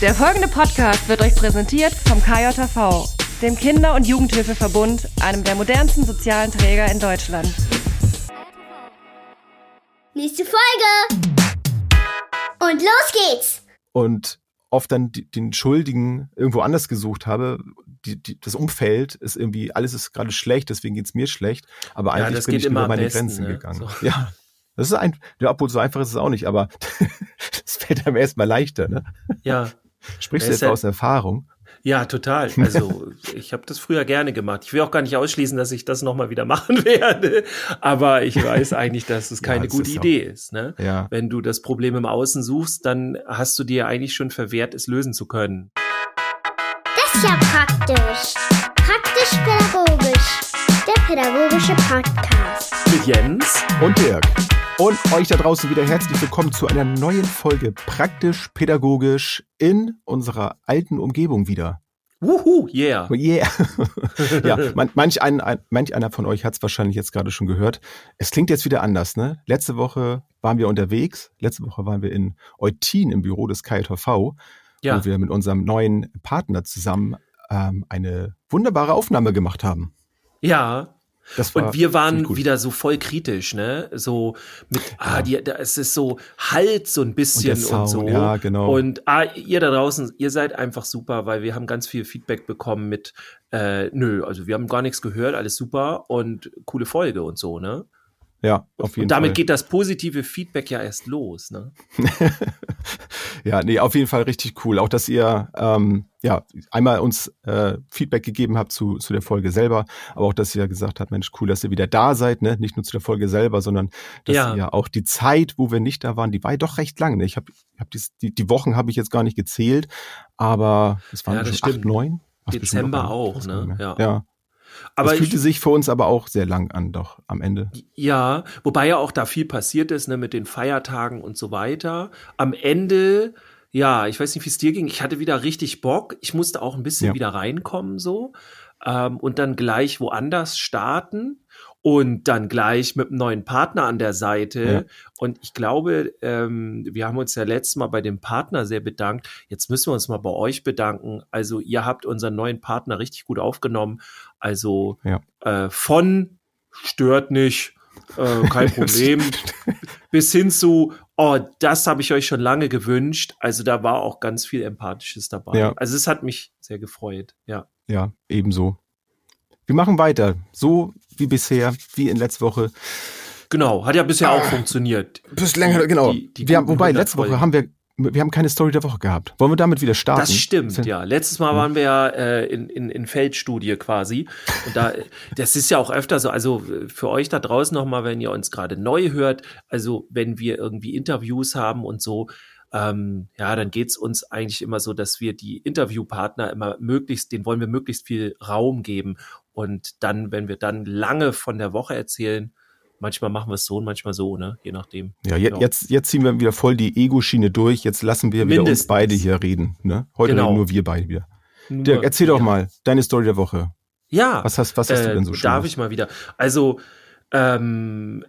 Der folgende Podcast wird euch präsentiert vom KJV, dem Kinder- und Jugendhilfeverbund, einem der modernsten sozialen Träger in Deutschland. Nächste Folge! Und los geht's! Und oft dann die, den Schuldigen irgendwo anders gesucht habe. Die, die, das Umfeld ist irgendwie, alles ist gerade schlecht, deswegen geht's mir schlecht. Aber Ja, eigentlich das bin geht ich immer über meine besten, Grenzen ne? gegangen. So. Ja. Das ist ein, ja, obwohl so einfach ist es auch nicht, aber es fällt einem erstmal leichter, ne? Ja, Sprichst Ja, du jetzt ja- aus Erfahrung? ja, total. Also ich habe das früher gerne gemacht. Ich will auch gar nicht ausschließen, dass ich das nochmal wieder machen werde. Aber ich weiß eigentlich, dass es Ja, keine das gute ist auch- Idee ist. Ne? Ja. Wenn du das Problem im Außen suchst, dann hast du dir eigentlich schon verwehrt, es lösen zu können. Das ist ja praktisch. Praktisch-pädagogisch. Der pädagogische Podcast. Mit Jens. Und Dirk. Und euch da draußen wieder herzlich willkommen zu einer neuen Folge Praktisch Pädagogisch in unserer alten Umgebung wieder. Wuhu, yeah. Oh yeah. ja, man, manch, ein, ein, manch einer von euch hat es wahrscheinlich jetzt gerade schon gehört. Es klingt jetzt wieder anders, ne? Letzte Woche waren wir unterwegs. Letzte Woche waren wir in Eutin im Büro des KJV, Ja, wo wir mit unserem neuen Partner zusammen ähm, eine wunderbare Aufnahme gemacht haben. ja. War Und wir waren wieder so voll kritisch, ne? So mit, ah, die, da, es ist so Halt so ein bisschen Und der und, Sound, so. ja, genau. Und ah, ihr da draußen, ihr seid einfach super, weil wir haben ganz viel Feedback bekommen mit, äh, nö, also wir haben gar nichts gehört, alles super und coole Folge und so, ne? Ja, auf jeden Und damit Fall. geht das positive Feedback ja erst los, ne? Ja, nee, auf jeden Fall richtig cool. Auch, dass ihr ähm, ja einmal uns äh, Feedback gegeben habt zu, zu der Folge selber, aber auch, dass ihr gesagt habt, Mensch, cool, dass ihr wieder da seid, ne? Nicht nur zu der Folge selber, sondern dass Ja. ihr auch die Zeit, wo wir nicht da waren, die war ja doch recht lang. Ne? Ich habe hab die, die Wochen habe ich jetzt gar nicht gezählt, aber es waren Ja, schon acht, stimmt. neun. Ach, bestimmt Dezember auch, ne? Ja. ja. Aber es fühlte ich, sich für uns aber auch sehr lang an, doch am Ende. Ja, wobei ja auch da viel passiert ist, ne, mit den Feiertagen und so weiter. Am Ende, ja, ich weiß nicht, wie es dir ging. Ich hatte wieder richtig Bock. Ich musste auch ein bisschen Ja. wieder reinkommen, so. Ähm, und dann gleich woanders starten und dann gleich mit einem neuen Partner an der Seite. Ja. Und ich glaube, ähm, wir haben uns ja letztes Mal bei dem Partner sehr bedankt. Jetzt müssen wir uns mal bei euch bedanken. Also ihr habt unseren neuen Partner richtig gut aufgenommen. Also Ja. äh, von stört nicht, äh, kein Problem, bis hin zu, oh, das habe ich euch schon lange gewünscht. Also da war auch ganz viel Empathisches dabei. Ja. Also es hat mich sehr gefreut, ja. Ja, ebenso. Wir machen weiter, so wie bisher, wie in letzter Woche. Genau, hat ja bisher auch funktioniert. Bis länger, genau. Die- die wir haben, wobei, 100 letzte Woche haben wir, wir haben keine Story der Woche gehabt. Wollen wir damit wieder starten? Das stimmt, ja. Letztes Mal waren wir ja äh, in, in, in Feldstudie quasi. Und da, das ist ja auch öfter so, also für euch da draußen nochmal, wenn ihr uns gerade neu hört, also wenn wir irgendwie Interviews haben und so, ähm, ja, dann geht's uns eigentlich immer so, dass wir die Interviewpartner immer möglichst, denen wollen wir möglichst viel Raum geben. Und dann, wenn wir dann lange von der Woche erzählen, manchmal machen wir es so und manchmal so, ne? Je nachdem. Ja, je, Ja. Jetzt, jetzt ziehen wir wieder voll die Ego-Schiene durch. Jetzt lassen wir wieder uns Mindestens. beide hier reden. Ne? Heute Genau. reden nur wir beide wieder. Nur- Dirk, erzähl doch ja. mal deine Story der Woche. Ja. Was hast, was hast du Äh, denn so Darf Schönes? ich mal wieder? Also, ähm,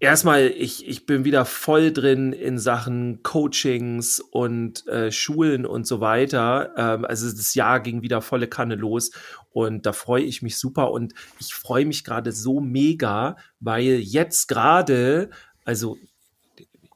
erstmal, ich, ich bin wieder voll drin in Sachen Coachings und äh, Schulen und so weiter. Ähm, also das Jahr ging wieder volle Kanne los und da freue ich mich super und ich freue mich gerade so mega, weil jetzt gerade, also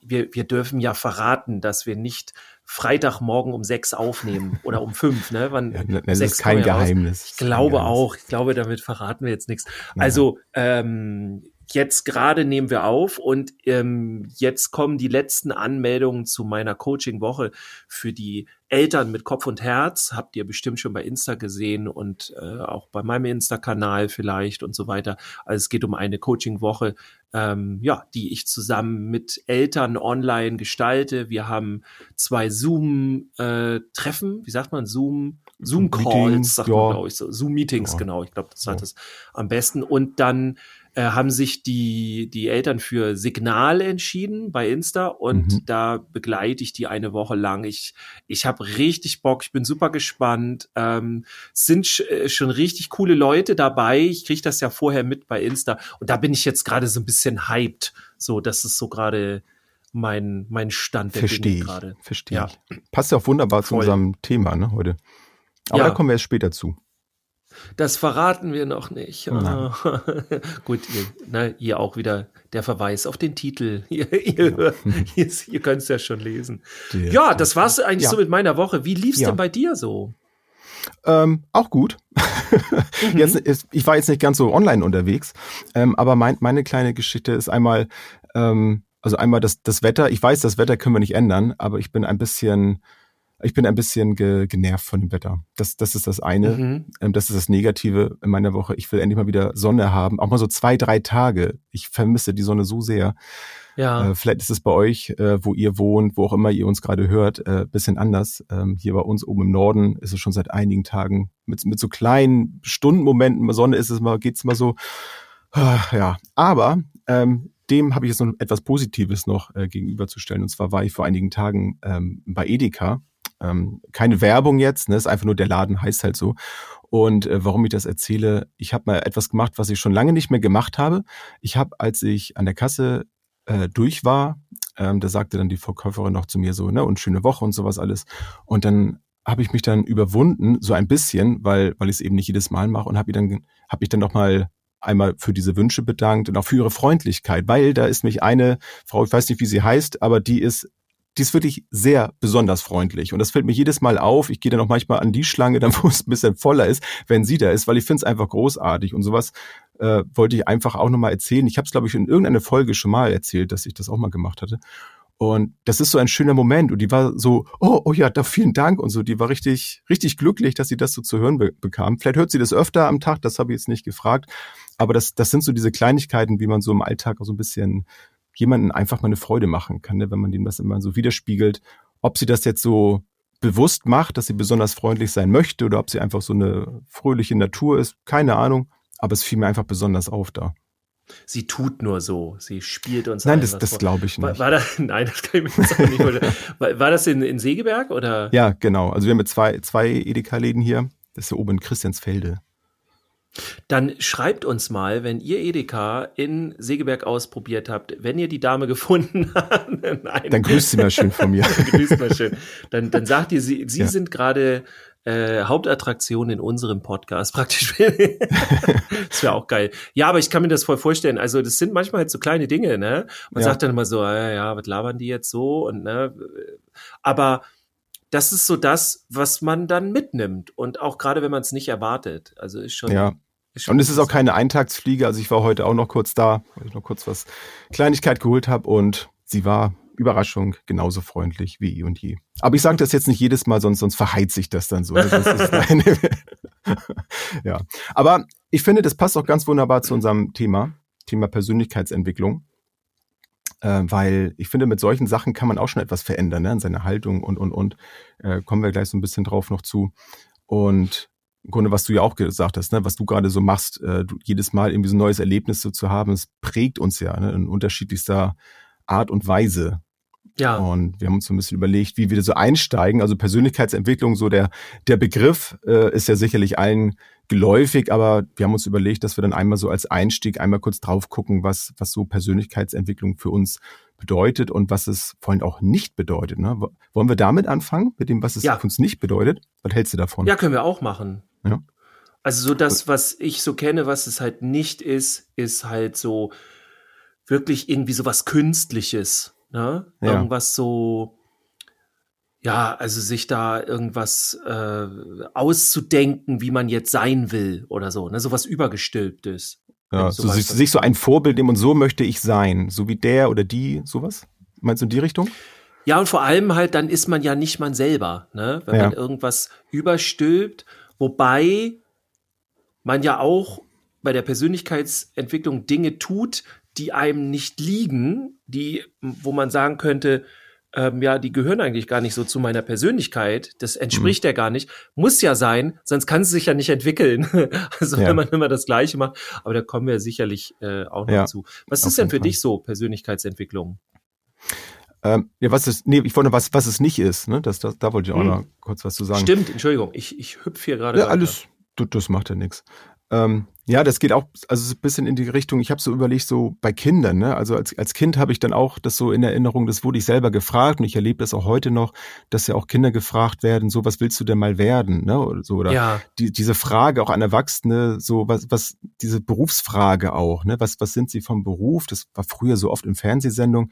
wir, wir dürfen ja verraten, dass wir nicht Freitagmorgen um sechs aufnehmen oder um fünf, ne? Wann, Ja, das sechs ist kein wir raus. Geheimnis. Ich glaube Geheimnis. auch. Ich glaube, damit verraten wir jetzt nichts. Also ähm, jetzt gerade nehmen wir auf und ähm, jetzt kommen die letzten Anmeldungen zu meiner Coaching-Woche für die Eltern mit Kopf und Herz. Habt ihr bestimmt schon bei Insta gesehen und äh, auch bei meinem Insta-Kanal vielleicht und so weiter. Also es geht um eine Coaching-Woche, ähm, ja, die ich zusammen mit Eltern online gestalte. Wir haben zwei Zoom-Treffen, wie sagt man, Zoom, Zoom-Calls, sagt ja. man, glaube ich, so. Zoom-Meetings, Ja. genau. Ich glaube, das Ja. hat es am besten. Und dann äh, haben sich die, die Eltern für Signal entschieden bei Insta und Mhm. da begleite ich die eine Woche lang. Ich, ich habe richtig Bock, ich bin super gespannt. Ähm, es sind sch äh, schon richtig coole Leute dabei. Ich kriege das ja vorher mit bei Insta und da bin ich jetzt gerade so ein bisschen hyped. So, das ist so gerade mein, mein Stand der Verstehe Dinge ich. gerade. Verstehe Ja. ich. Passt ja auch wunderbar zu Voll. unserem Thema ne, heute. Aber Ja. da kommen wir erst später zu. Das verraten wir noch nicht. Nein. Gut, ihr, ne, ihr auch wieder der Verweis auf den Titel. Ihr, ihr, ihr, ihr könnt es ja schon lesen. Der- Ja, das war's eigentlich Ja. so mit meiner Woche. Wie lief's Ja. denn bei dir so? Ähm, auch gut. Mhm. jetzt, ist- ich war jetzt nicht ganz so online unterwegs, ähm, aber mein, meine kleine Geschichte ist einmal, ähm, also einmal das, das Wetter. Ich weiß, das Wetter können wir nicht ändern, aber ich bin ein bisschen, ich bin ein bisschen ge, genervt von dem Wetter. Das, das ist das eine. Mhm. Ähm, das ist das Negative in meiner Woche. Ich will endlich mal wieder Sonne haben, auch mal so zwei, drei Tage. Ich vermisse die Sonne so sehr. Ja. Äh, vielleicht ist es bei euch, äh, wo ihr wohnt, wo auch immer ihr uns gerade hört, äh, bisschen anders. Ähm, hier bei uns oben im Norden ist es schon seit einigen Tagen mit, mit so kleinen Stundenmomenten. Sonne ist es mal, geht's mal so. ah, Ja, aber ähm, dem habe ich jetzt noch etwas Positives noch äh, gegenüberzustellen. Und zwar war ich vor einigen Tagen ähm, bei Edeka. Ähm, keine Werbung jetzt, ne? Ist einfach nur der Laden heißt halt so. Und äh, warum ich das erzähle, ich habe mal etwas gemacht, was ich schon lange nicht mehr gemacht habe. Ich habe, als ich an der Kasse äh, durch war, ähm, da sagte dann die Verkäuferin noch zu mir so, ne, und schöne Woche und sowas alles. Und dann habe ich mich dann überwunden, so ein bisschen, weil, weil ich es eben nicht jedes Mal mache und habe dann, habe mich dann noch mal einmal für diese Wünsche bedankt und auch für ihre Freundlichkeit, weil da ist mich eine Frau, ich weiß nicht, wie sie heißt, aber die ist die ist wirklich sehr besonders freundlich. Und das fällt mir jedes Mal auf. Ich gehe dann auch manchmal an die Schlange, dann wo es ein bisschen voller ist, wenn sie da ist, weil ich finde es einfach großartig. Und sowas äh, wollte ich einfach auch nochmal erzählen. Ich habe es, glaube ich, in irgendeiner Folge schon mal erzählt, dass ich das auch mal gemacht hatte. Und das ist so ein schöner Moment. Und die war so, oh, oh ja, da vielen Dank und so. Die war richtig, richtig glücklich, dass sie das so zu hören be bekam. Vielleicht hört sie das öfter am Tag, das habe ich jetzt nicht gefragt. Aber das, das sind so diese Kleinigkeiten, wie man so im Alltag auch so ein bisschen jemanden einfach mal eine Freude machen kann, ne? wenn man dem das immer so widerspiegelt. Ob sie das jetzt so bewusst macht, dass sie besonders freundlich sein möchte oder ob sie einfach so eine fröhliche Natur ist, keine Ahnung. Aber es fiel mir einfach besonders auf da. Sie tut nur so. Sie spielt uns Nein, das, das glaube ich War, nicht. war das, nein, das kann ich mir jetzt auch nicht vorstellen. War, war das in, in Segeberg oder? Ja, genau. Also wir haben zwei, zwei Edeka-Läden hier. Das ist ja oben in Christiansfelde. Dann schreibt uns mal, wenn ihr Edeka in Segeberg ausprobiert habt, wenn ihr die Dame gefunden habt. Nein. Dann grüßt sie mal schön von mir. grüßt mal schön. Dann, dann sagt ihr, sie, sie Ja. sind gerade äh, Hauptattraktion in unserem Podcast praktisch. das wäre auch geil. Ja, aber ich kann mir das voll vorstellen. Also das sind manchmal halt so kleine Dinge, ne? Man Ja. sagt dann immer so, ah, ja, was labern die jetzt so und ne? Aber das ist so das, was man dann mitnimmt und auch gerade wenn man es nicht erwartet. Also ist schon. Ja. Ist schon Und es ist auch keine Eintagsfliege. Also ich war heute auch noch kurz da, weil ich noch kurz was Kleinigkeit geholt habe und sie war Überraschung genauso freundlich wie eh und je. Aber ich sage das jetzt nicht jedes Mal, sonst, sonst verheizt sich das dann so. Das ist eine ja. Aber ich finde, das passt auch ganz wunderbar zu unserem Thema, Thema Persönlichkeitsentwicklung. Äh, weil ich finde, mit solchen Sachen kann man auch schon etwas verändern, ne? in seiner Haltung und, und, und. Äh, kommen wir gleich so ein bisschen drauf noch zu. Und im Grunde, was du ja auch gesagt hast, ne, was du gerade so machst, äh, du, jedes Mal irgendwie so ein neues Erlebnis so zu haben, es prägt uns ja ne, in unterschiedlichster Art und Weise. Ja. Und wir haben uns so ein bisschen überlegt, wie wir da so einsteigen. Also Persönlichkeitsentwicklung, so der, der Begriff äh, ist ja sicherlich allen geläufig, aber wir haben uns überlegt, dass wir dann einmal so als Einstieg einmal kurz drauf gucken, was, was so Persönlichkeitsentwicklung für uns bedeutet und was es vor allem auch nicht bedeutet. Ne? Wo- Wollen wir damit anfangen, mit dem, was es Ja. für uns nicht bedeutet? Was hältst du davon? Ja, können wir auch machen. Ja. Also so das, was ich so kenne, was es halt nicht ist, ist halt so wirklich irgendwie so was Künstliches. Ne? Ja. Irgendwas so, ja, also sich da irgendwas äh, auszudenken, wie man jetzt sein will oder so, ne? So was Übergestülptes. Ja, so, sowas- sich, sich so ein Vorbild nehmen und so möchte ich sein, so wie der oder die, sowas? Meinst du in die Richtung? Ja, und vor allem halt, dann ist man ja nicht man selber, ne? Wenn Ja. man irgendwas überstülpt, wobei man ja auch bei der Persönlichkeitsentwicklung Dinge tut, die einem nicht liegen, die, wo man sagen könnte, ähm, ja, die gehören eigentlich gar nicht so zu meiner Persönlichkeit, das entspricht ja gar nicht, muss ja sein, sonst kann sie sich ja nicht entwickeln. also Ja. wenn man immer das Gleiche macht, aber da kommen wir sicherlich äh, auch noch Ja, zu. Was ist denn für Fall. dich so Persönlichkeitsentwicklung? Ähm, ja, was ist, nee, ich wollte was, was es nicht ist, ne? Das, das, da wollte ich auch Hm. noch kurz was zu sagen. Stimmt, Entschuldigung, ich, ich hüpfe hier gerade. Ja, weiter. alles, du, das macht ja nichts. Ähm, Ja, das geht auch also so ein bisschen in die Richtung, ich habe so überlegt, so bei Kindern, ne? Also als, als Kind habe ich dann auch das so in Erinnerung, das wurde ich selber gefragt und ich erlebe das auch heute noch, dass ja auch Kinder gefragt werden, so was willst du denn mal werden, ne? Oder so, oder Ja. die, diese Frage auch an Erwachsene, so was, was, diese Berufsfrage auch, ne? Was, was sind sie vom Beruf? Das war früher so oft in Fernsehsendungen.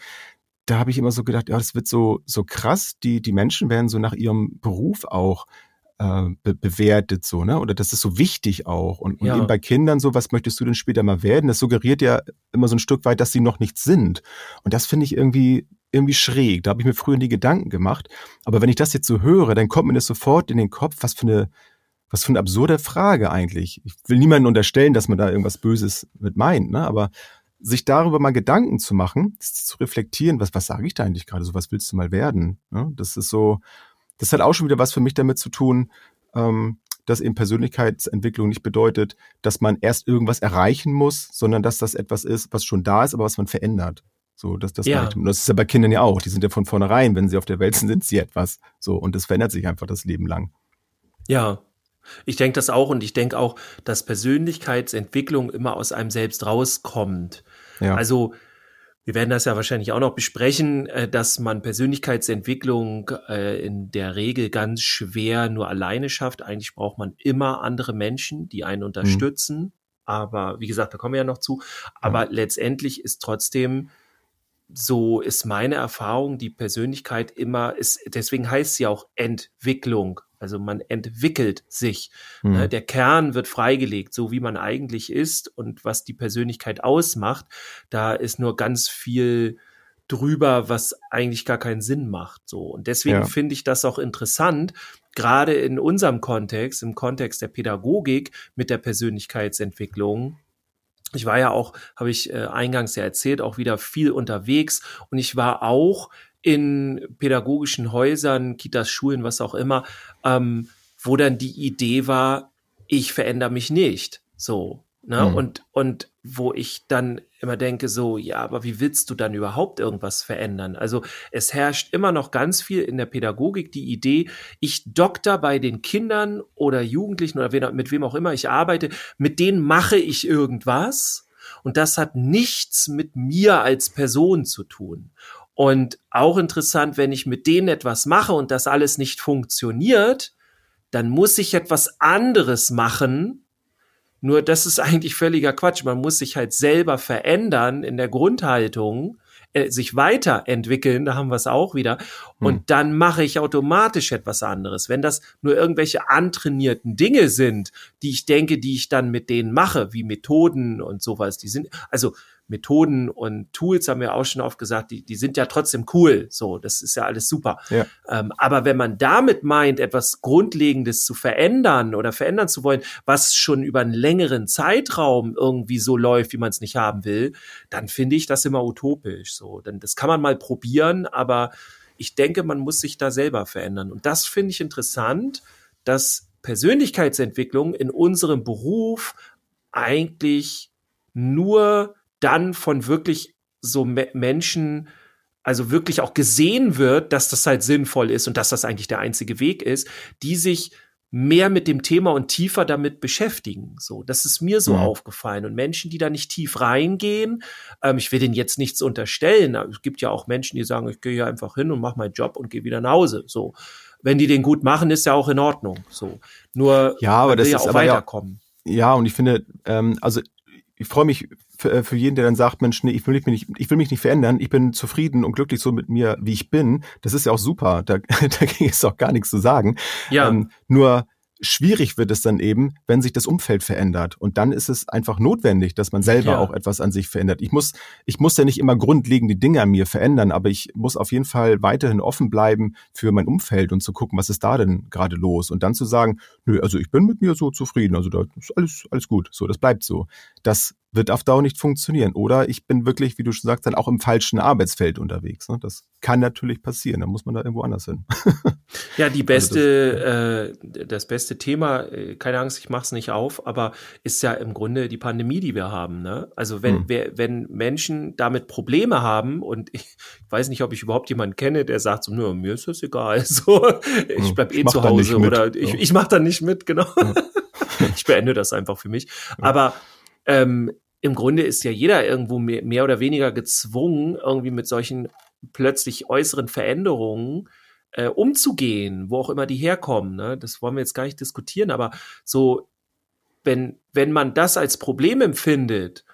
Da habe ich immer so gedacht, ja, das wird so, so krass, die, die Menschen werden so nach ihrem Beruf auch äh, be bewertet so, ne? Oder das ist so wichtig auch. Und, und Ja. eben bei Kindern so, was möchtest du denn später mal werden? Das suggeriert ja immer so ein Stück weit, dass sie noch nichts sind. Und das finde ich irgendwie irgendwie schräg. Da habe ich mir früher nie Gedanken gemacht. Aber wenn ich das jetzt so höre, dann kommt mir das sofort in den Kopf, was für eine was für eine absurde Frage eigentlich. Ich will niemandem unterstellen, dass man da irgendwas Böses mit meint, ne? Aber sich darüber mal Gedanken zu machen, zu reflektieren, was, was sage ich da eigentlich gerade, so was willst du mal werden? Ne? Das ist so, das hat auch schon wieder was für mich damit zu tun, ähm, dass eben Persönlichkeitsentwicklung nicht bedeutet, dass man erst irgendwas erreichen muss, sondern dass das etwas ist, was schon da ist, aber was man verändert. So, dass das Ja. Und das ist ja bei Kindern ja auch. Die sind ja von vornherein, wenn sie auf der Welt sind, sind sie etwas. So, und das verändert sich einfach das Leben lang. Ja, ich denke das auch und ich denke auch, dass Persönlichkeitsentwicklung immer aus einem selbst rauskommt. Ja. Also wir werden das ja wahrscheinlich auch noch besprechen, äh, dass man Persönlichkeitsentwicklung äh, in der Regel ganz schwer nur alleine schafft. Eigentlich braucht man immer andere Menschen, die einen unterstützen. Aber wie gesagt, da kommen wir ja noch zu. Aber letztendlich ist trotzdem so ist meine Erfahrung, die Persönlichkeit immer ist, deswegen heißt sie auch Entwicklung. Also man entwickelt sich. Hm. Ne? Der Kern wird freigelegt, so wie man eigentlich ist und was die Persönlichkeit ausmacht. Da ist nur ganz viel drüber, was eigentlich gar keinen Sinn macht. So. Und deswegen Ja. finde ich das auch interessant, gerade in unserem Kontext, im Kontext der Pädagogik mit der Persönlichkeitsentwicklung, ich war ja auch, habe ich äh, eingangs ja erzählt, auch wieder viel unterwegs und ich war auch in pädagogischen Häusern, Kitas, Schulen, was auch immer, ähm, wo dann die Idee war, ich verändere mich nicht. So. Ne? Mhm. Und, und wo ich dann immer denke, so, ja, aber wie willst du dann überhaupt irgendwas verändern? Also es herrscht immer noch ganz viel in der Pädagogik die Idee, ich dokter bei den Kindern oder Jugendlichen oder wen, mit wem auch immer ich arbeite, mit denen mache ich irgendwas und das hat nichts mit mir als Person zu tun. Und auch interessant, wenn ich mit denen etwas mache und das alles nicht funktioniert, dann muss ich etwas anderes machen. Nur das ist eigentlich völliger Quatsch. Man muss sich halt selber verändern in der Grundhaltung, äh, sich weiterentwickeln, da haben wir es auch wieder. Und Hm. dann mache ich automatisch etwas anderes. Wenn das nur irgendwelche antrainierten Dinge sind, die ich denke, die ich dann mit denen mache, wie Methoden und sowas, die sind, also Methoden und Tools haben wir auch schon oft gesagt, die, die sind ja trotzdem cool. So, das ist ja alles super. Ja. Ähm, aber wenn man damit meint, etwas Grundlegendes zu verändern oder verändern zu wollen, was schon über einen längeren Zeitraum irgendwie so läuft, wie man es nicht haben will, dann finde ich das immer utopisch. So, denn das kann man mal probieren, aber ich denke, man muss sich da selber verändern. Und das finde ich interessant, dass Persönlichkeitsentwicklung in unserem Beruf eigentlich nur dann von wirklich so Me Menschen, also wirklich auch gesehen wird, dass das halt sinnvoll ist und dass das eigentlich der einzige Weg ist, die sich mehr mit dem Thema und tiefer damit beschäftigen. So, das ist mir so Mhm. aufgefallen. Und Menschen, die da nicht tief reingehen, ähm, ich will denen jetzt nichts unterstellen. Es gibt ja auch Menschen, die sagen, ich gehe hier einfach hin und mache meinen Job und gehe wieder nach Hause. So, wenn die den gut machen, ist ja auch in Ordnung. So, nur Ja, aber das will ja ist auch aber ja- weiterkommen. Ja, und ich finde, ähm, also ich freue mich für, äh, für jeden, der dann sagt, Mensch, nee, ich will mich nicht, ich will mich nicht verändern, ich bin zufrieden und glücklich so mit mir, wie ich bin. Das ist ja auch super. Da, dagegen ist auch gar nichts zu sagen. Ja. Ähm, nur schwierig wird es dann eben, wenn sich das Umfeld verändert. Und dann ist es einfach notwendig, dass man selber Ja. auch etwas an sich verändert. Ich muss, ich muss ja nicht immer grundlegende Dinge an mir verändern, aber ich muss auf jeden Fall weiterhin offen bleiben für mein Umfeld und zu gucken, was ist da denn gerade los? Und dann zu sagen, nö, also ich bin mit mir so zufrieden, also da ist alles, alles gut. So, das bleibt so. Das wird auf Dauer nicht funktionieren. Oder ich bin wirklich, wie du schon sagst, dann auch im falschen Arbeitsfeld unterwegs. Ne? Das kann natürlich passieren. Dann muss man da irgendwo anders hin. Ja, die Also beste, äh, das beste Thema, äh, keine Angst, ich mach's nicht auf, aber ist ja im Grunde die Pandemie, die wir haben. Ne? Also wenn, Hm. wer, wenn Menschen damit Probleme haben und ich weiß nicht, ob ich überhaupt jemanden kenne, der sagt so, nö, mir ist das egal. So, ich Hm, bleib ich eh mach zu da Hause oder ich, Ja. ich mach da nicht mit, genau. ich beende das einfach für mich. Aber ähm, im Grunde ist ja jeder irgendwo mehr, mehr oder weniger gezwungen, irgendwie mit solchen plötzlich äußeren Veränderungen äh, umzugehen, wo auch immer die herkommen. Ne? Das wollen wir jetzt gar nicht diskutieren, aber so, wenn, wenn man das als Problem empfindet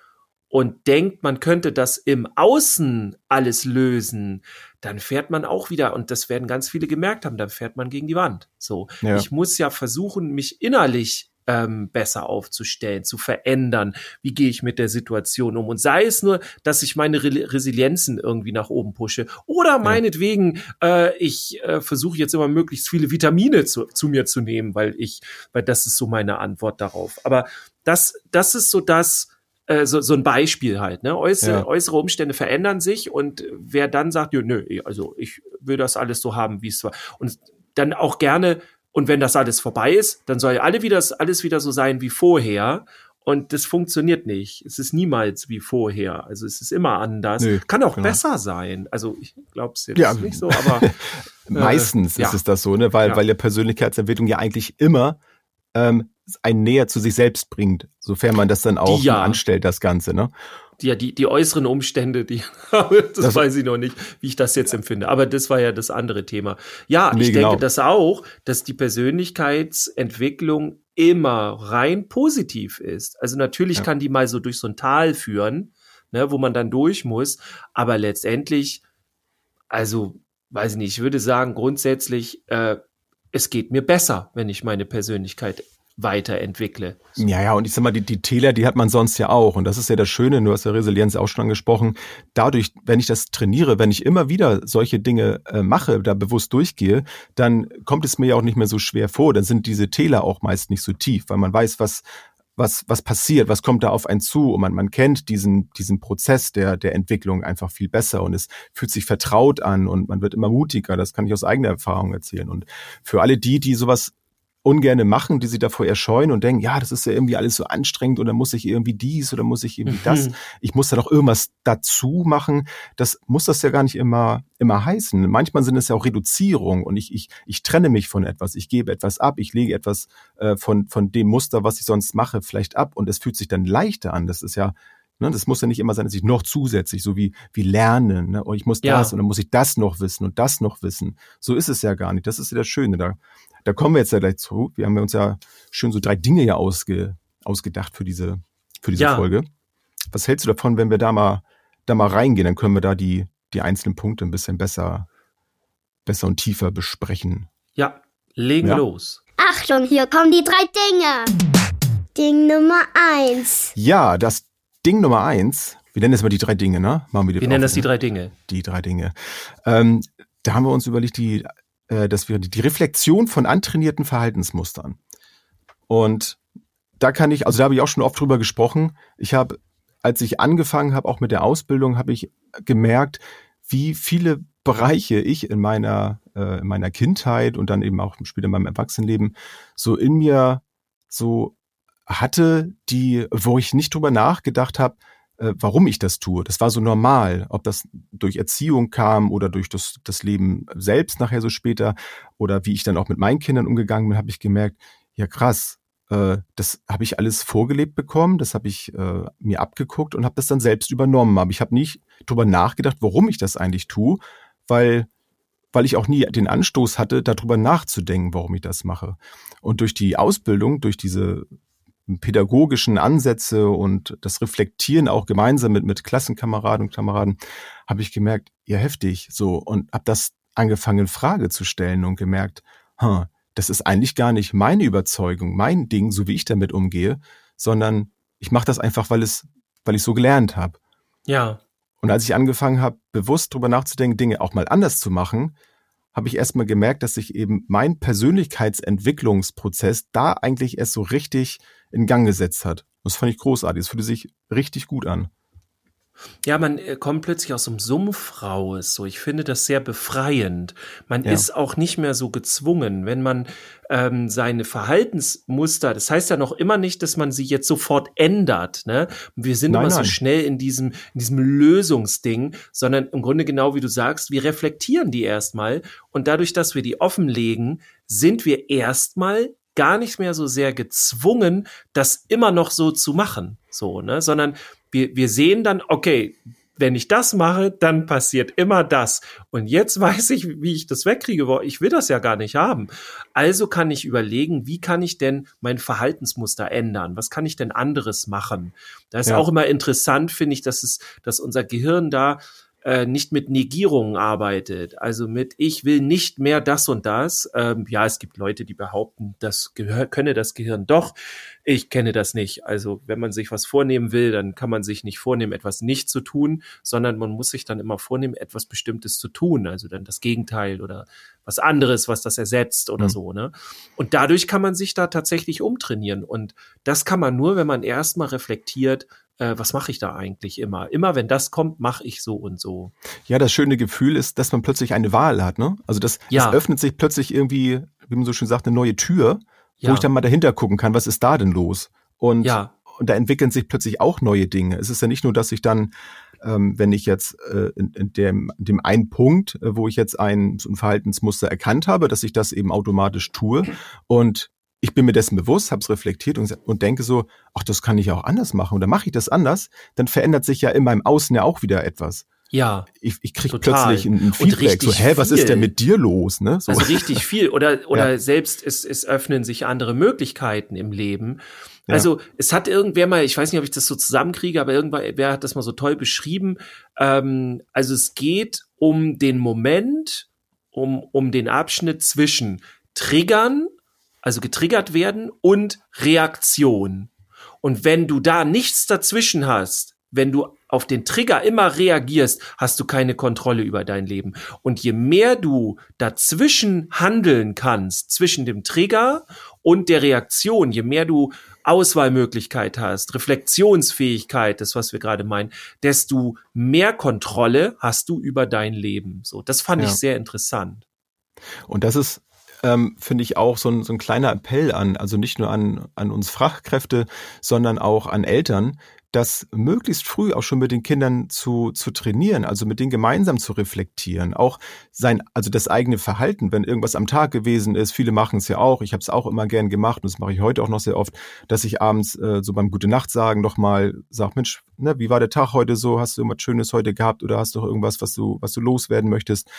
und denkt, man könnte das im Außen alles lösen, dann fährt man auch wieder, und das werden ganz viele gemerkt haben, dann fährt man gegen die Wand. So, ja. ich muss ja versuchen, mich innerlich ähm, besser aufzustellen, zu verändern. Wie gehe ich mit der Situation um? Und sei es nur, dass ich meine Re Resilienzen irgendwie nach oben pushe. Oder meinetwegen, äh, ich äh, versuche jetzt immer möglichst viele Vitamine zu, zu mir zu nehmen, weil ich, weil das ist so meine Antwort darauf. Aber das, das ist so das, äh, so, so ein Beispiel halt, ne? Äußere, ja. äußere Umstände verändern sich und wer dann sagt, ja, nö, also ich will das alles so haben, wie es war. Und dann auch gerne und wenn das alles vorbei ist, dann soll alle wieder, alles wieder so sein wie vorher. Und das funktioniert nicht. Es ist niemals wie vorher. Also es ist immer anders. Nee, Kann auch genau. besser sein. Also ich glaube es jetzt ja, nicht so, aber äh, meistens ist ja. es das so, ne? Weil, ja. weil ja Persönlichkeitsentwicklung ja eigentlich immer ähm, einen näher zu sich selbst bringt, sofern man das dann auch ja. anstellt, das Ganze, ne? Ja, die, die äußeren Umstände, die, das, das weiß ich noch nicht, wie ich das jetzt empfinde. Aber das war ja das andere Thema. Ja, nee, ich genau. denke das auch, dass die Persönlichkeitsentwicklung immer rein positiv ist. Also natürlich ja. kann die mal so durch so ein Tal führen, ne, wo man dann durch muss. Aber letztendlich, also, weiß ich nicht, ich würde sagen, grundsätzlich, äh, es geht mir besser, wenn ich meine Persönlichkeit weiterentwickle. Ja, ja, und ich sag mal, die, die Täler, die hat man sonst ja auch. Und das ist ja das Schöne, du hast ja Resilienz auch schon angesprochen. Dadurch, wenn ich das trainiere, wenn ich immer wieder solche Dinge äh, mache, da bewusst durchgehe, dann kommt es mir ja auch nicht mehr so schwer vor. Dann sind diese Täler auch meist nicht so tief, weil man weiß, was, was, was passiert, was kommt da auf einen zu und man, man kennt diesen, diesen Prozess der, der Entwicklung einfach viel besser und es fühlt sich vertraut an und man wird immer mutiger. Das kann ich aus eigener Erfahrung erzählen. Und für alle die, die sowas ungerne machen, die sie davor erscheuen und denken, ja, das ist ja irgendwie alles so anstrengend oder muss ich irgendwie dies oder muss ich irgendwie mhm. das. Ich muss da doch irgendwas dazu machen. Das muss das ja gar nicht immer, immer heißen. Manchmal sind es ja auch Reduzierung und ich, ich, ich trenne mich von etwas. Ich gebe etwas ab. Ich lege etwas äh, von, von dem Muster, was ich sonst mache, vielleicht ab und es fühlt sich dann leichter an. Das ist ja, Ne, das muss ja nicht immer sein, dass ich noch zusätzlich, so wie, wie lernen, ne? und ich muss ja. das und dann muss ich das noch wissen und das noch wissen. So ist es ja gar nicht. Das ist ja das Schöne. Da, da kommen wir jetzt ja gleich zu. Wir haben uns ja schön so drei Dinge ja ausge, ausgedacht für diese, für diese ja. Folge. Was hältst du davon, wenn wir da mal, da mal reingehen? Dann können wir da die, die einzelnen Punkte ein bisschen besser, besser und tiefer besprechen. Ja, legen ja. los. Achtung, hier kommen die drei Dinge. Ding Nummer eins. Ja, das Ding Nummer eins, wir nennen das mal die drei Dinge, ne? Machen wir, die wir nennen das die drei Dinge. Die drei Dinge. Ähm, da haben wir uns überlegt, die, äh, dass wir die Reflexion von antrainierten Verhaltensmustern. Und da kann ich, also da habe ich auch schon oft drüber gesprochen. Ich habe, als ich angefangen habe, auch mit der Ausbildung, habe ich gemerkt, wie viele Bereiche ich in meiner, äh, in meiner Kindheit und dann eben auch später in meinem Erwachsenenleben so in mir so hatte, die, wo ich nicht drüber nachgedacht habe, äh, warum ich das tue. Das war so normal, ob das durch Erziehung kam oder durch das, das Leben selbst nachher so später oder wie ich dann auch mit meinen Kindern umgegangen bin, habe ich gemerkt, ja krass, äh, das habe ich alles vorgelebt bekommen, das habe ich äh, mir abgeguckt und habe das dann selbst übernommen. Aber ich habe nicht drüber nachgedacht, warum ich das eigentlich tue, weil weil ich auch nie den Anstoß hatte, darüber nachzudenken, warum ich das mache. Und durch die Ausbildung, durch diese pädagogischen Ansätze und das Reflektieren auch gemeinsam mit, mit Klassenkameraden und Kameraden, habe ich gemerkt, ja heftig, so und habe das angefangen in Frage zu stellen und gemerkt, huh, das ist eigentlich gar nicht meine Überzeugung, mein Ding, so wie ich damit umgehe, sondern ich mache das einfach, weil es, weil ich so gelernt habe. Ja. Und als ich angefangen habe, bewusst drüber nachzudenken, Dinge auch mal anders zu machen, habe ich erstmal gemerkt, dass sich eben mein Persönlichkeitsentwicklungsprozess da eigentlich erst so richtig in Gang gesetzt hat. Das fand ich großartig. Das fühlte sich richtig gut an. Ja, man äh, kommt plötzlich aus einem Sumpf raus. So, ich finde das sehr befreiend. Man ja. ist auch nicht mehr so gezwungen, wenn man ähm, seine Verhaltensmuster. Das heißt ja noch immer nicht, dass man sie jetzt sofort ändert. Ne? Wir sind nein, immer nein. so schnell in diesem in diesem Lösungsding, sondern im Grunde genau wie du sagst, wir reflektieren die erstmal und dadurch, dass wir die offenlegen, sind wir erstmal gar nicht mehr so sehr gezwungen, das immer noch so zu machen, so, ne, sondern wir, wir sehen dann, okay, wenn ich das mache, dann passiert immer das. Und jetzt weiß ich, wie ich das wegkriege. Ich will das ja gar nicht haben. Also kann ich überlegen, wie kann ich denn mein Verhaltensmuster ändern? Was kann ich denn anderes machen? Da ist ja. auch immer interessant, finde ich, dass es, dass unser Gehirn da äh, nicht mit Negierungen arbeitet, also mit ich will nicht mehr das und das. Ähm, ja, es gibt Leute, die behaupten, das Gehör könne das Gehirn doch. Ich kenne das nicht. Also wenn man sich was vornehmen will, dann kann man sich nicht vornehmen, etwas nicht zu tun, sondern man muss sich dann immer vornehmen, etwas Bestimmtes zu tun. Also dann das Gegenteil oder was anderes, was das ersetzt oder mhm. so. Ne? Und dadurch kann man sich da tatsächlich umtrainieren. Und das kann man nur, wenn man erstmal reflektiert, äh, was mache ich da eigentlich immer? Immer wenn das kommt, mache ich so und so. Ja, das schöne Gefühl ist, dass man plötzlich eine Wahl hat. Ne? Also das, ja. das öffnet sich plötzlich irgendwie, wie man so schön sagt, eine neue Tür, ja. wo ich dann mal dahinter gucken kann, was ist da denn los? Und, ja. und da entwickeln sich plötzlich auch neue Dinge. Es ist ja nicht nur, dass ich dann ähm, wenn ich jetzt äh, in, in, dem, in dem einen Punkt, äh, wo ich jetzt ein, so ein Verhaltensmuster erkannt habe, dass ich das eben automatisch tue und ich bin mir dessen bewusst, habe es reflektiert und, und denke so, ach, das kann ich auch anders machen oder mache ich das anders, dann verändert sich ja in meinem Außen ja auch wieder etwas. Ja. Ich, ich kriege plötzlich ein, ein Feedback, so, hä, was viel. ist denn mit dir los? Ne? So. Also richtig viel. Oder, oder ja. selbst es, es öffnen sich andere Möglichkeiten im Leben. Also ja. es hat irgendwer mal, ich weiß nicht, ob ich das so zusammenkriege, aber irgendwer hat das mal so toll beschrieben. Ähm, also es geht um den Moment, um, um den Abschnitt zwischen Triggern also getriggert werden und Reaktion. Und wenn du da nichts dazwischen hast, wenn du auf den Trigger immer reagierst, hast du keine Kontrolle über dein Leben. Und je mehr du dazwischen handeln kannst, zwischen dem Trigger und der Reaktion, je mehr du Auswahlmöglichkeit hast, Reflexionsfähigkeit, das was wir gerade meinen, desto mehr Kontrolle hast du über dein Leben. So, das fand ja. ich sehr interessant. Und das ist ähm, finde ich auch so ein, so ein kleiner Appell an, also nicht nur an, an uns Fachkräfte, sondern auch an Eltern, das möglichst früh auch schon mit den Kindern zu, zu trainieren, also mit denen gemeinsam zu reflektieren, auch sein, also das eigene Verhalten, wenn irgendwas am Tag gewesen ist, viele machen es ja auch, ich habe es auch immer gern gemacht und das mache ich heute auch noch sehr oft, dass ich abends äh, so beim Gute Nacht sagen noch mal sag, Mensch, ne, wie war der Tag heute so, hast du irgendwas Schönes heute gehabt oder hast du irgendwas, was du, was du loswerden möchtest?